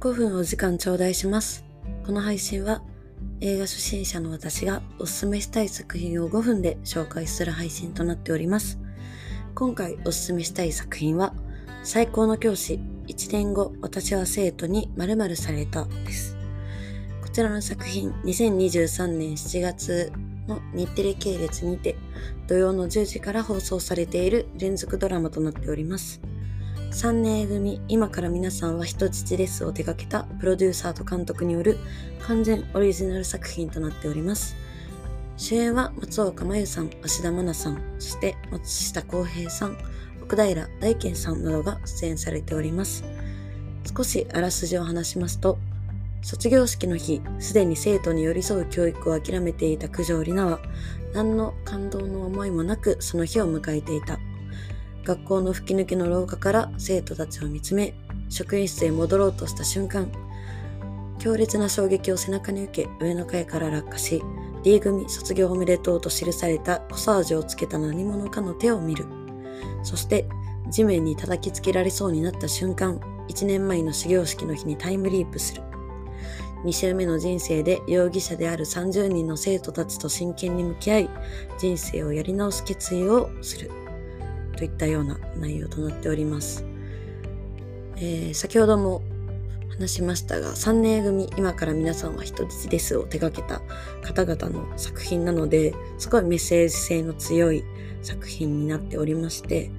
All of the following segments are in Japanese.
5分お時間頂戴します。この配信は映画初心者の私がおすすめしたい作品を5分で紹介する配信となっております。今回おすすめしたい作品は最高の教師1年後私は生徒に〇〇されたです。こちらの作品2023年7月の日テレ系列にて土曜の10時から放送されている連続ドラマとなっております。3年組今から皆さんは人質ですを手掛けたプロデューサーと監督による完全オリジナル作品となっております。主演は松岡真優さん、芦田愛菜さん、そして松下洸平さん、奥平大賢さんなどが出演されております。少しあらすじを話しますと、卒業式の日、すでに生徒に寄り添う教育を諦めていた九条里奈は、何の感動の思いもなくその日を迎えていた。学校の吹き抜けの廊下から生徒たちを見つめ、職員室へ戻ろうとした瞬間、強烈な衝撃を背中に受け、上の階から落下し、D 組卒業おめでとうと記されたコサージュをつけた何者かの手を見る。そして、地面に叩きつけられそうになった瞬間、1年前の始業式の日にタイムリープする。2週目の人生で容疑者である30人の生徒たちと真剣に向き合い、人生をやり直す決意をする。といったような内容となっております。えー、先ほども話しましたが、3年組今から皆さんは人質ですを手掛けた方々の作品なので、すごいメッセージ性の強い作品になっておりまして、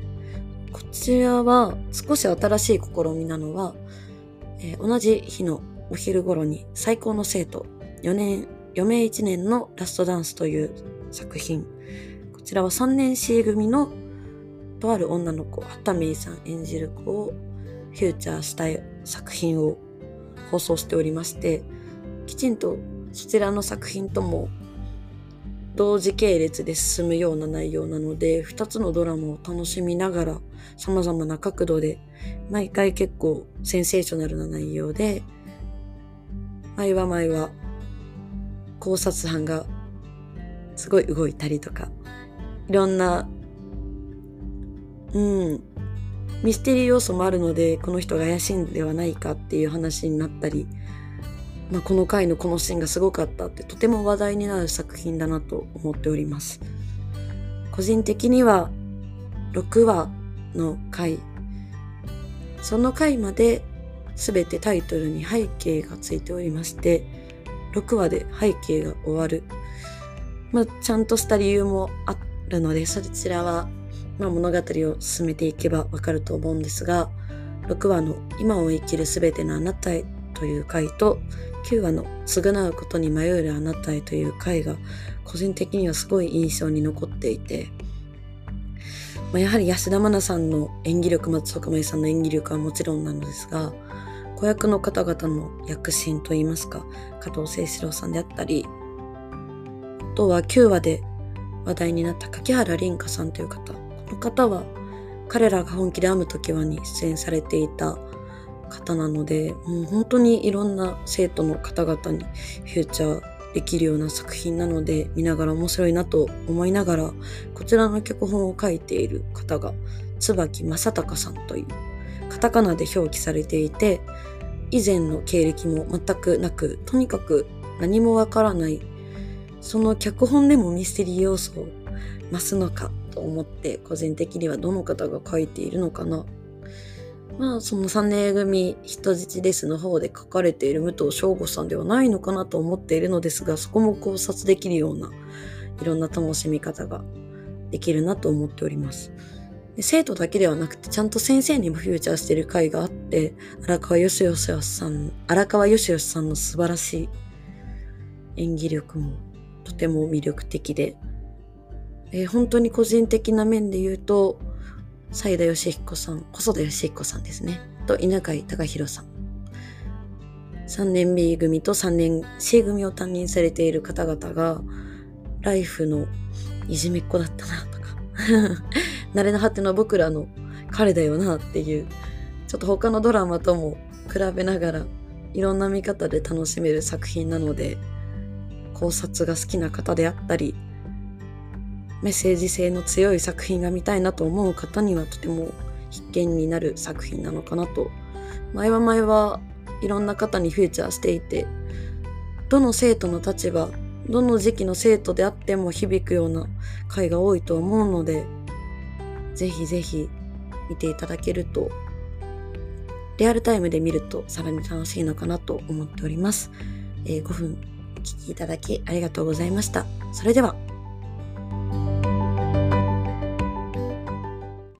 こちらは少し新しい試みなのは、えー、同じ日のお昼頃に最高の生徒4年、余命1年のラストダンスという作品。こちらは3年 C 組のとある女の子、畑芽衣さん演じる子をフューチャーした作品を放送しておりまして、きちんとそちらの作品とも同時系列で進むような内容なので、2つのドラマを楽しみながら様々な角度で、毎回結構センセーショナルな内容で、毎は毎は考察班がすごい動いたりとか、いろんなうん。ミステリー要素もあるので、この人が怪しいんではないかっていう話になったり、まあ、この回のこのシーンがすごかったってとても話題になる作品だなと思っております。個人的には6話の回、その回まで全てタイトルに背景がついておりまして、6話で背景が終わる。まあ、ちゃんとした理由もあるので、そちらはまあ、物語を進めていけばわかると思うんですが、6話の今を生きるすべてのあなたへという回と、9話の償うことに迷えるあなたへという回が、個人的にはすごい印象に残っていて、まあ、やはり安田愛菜さんの演技力、松岡茉優さんの演技力はもちろんなのですが、子役の方々の躍進といいますか、加藤清史郎さんであったり、あとは9話で話題になった柿原凛香さんという方、の方は彼らが本気で編む時はに出演されていた方なので、もう本当にいろんな生徒の方々にフューチャーできるような作品なので見ながら面白いなと思いながらこちらの脚本を書いている方が椿正隆さんというカタカナで表記されていて以前の経歴も全くなくとにかく何もわからないその脚本でもミステリー要素を増すのかと思って個人的にはどの方が書いているのかな。まあその3年組人質ですの方で書かれている武藤翔吾さんではないのかなと思っているのですがそこも考察できるようないろんな楽しみ方ができるなと思っておりますで生徒だけではなくてちゃんと先生にもフューチャーしてる回があって荒川よしよしさん荒川よしよしさんの素晴らしい演技力もとても魅力的でえー、本当に個人的な面で言うと、斉田義彦さん、細田義彦さんですね。と、稲貝隆弘さん。3年 B 組と3年 C 組を担任されている方々が、ライフのいじめっ子だったなとか、慣れの果ての僕らの彼だよなっていう、ちょっと他のドラマとも比べながら、いろんな見方で楽しめる作品なので、考察が好きな方であったり、メッセージ性の強い作品が見たいなと思う方にはとても必見になる作品なのかなと。前は前はいろんな方にフューチャーしていて、どの生徒の立場、どの時期の生徒であっても響くような回が多いと思うので、ぜひぜひ見ていただけると、リアルタイムで見るとさらに楽しいのかなと思っております。えー、5分お聴きいただきありがとうございました。それでは。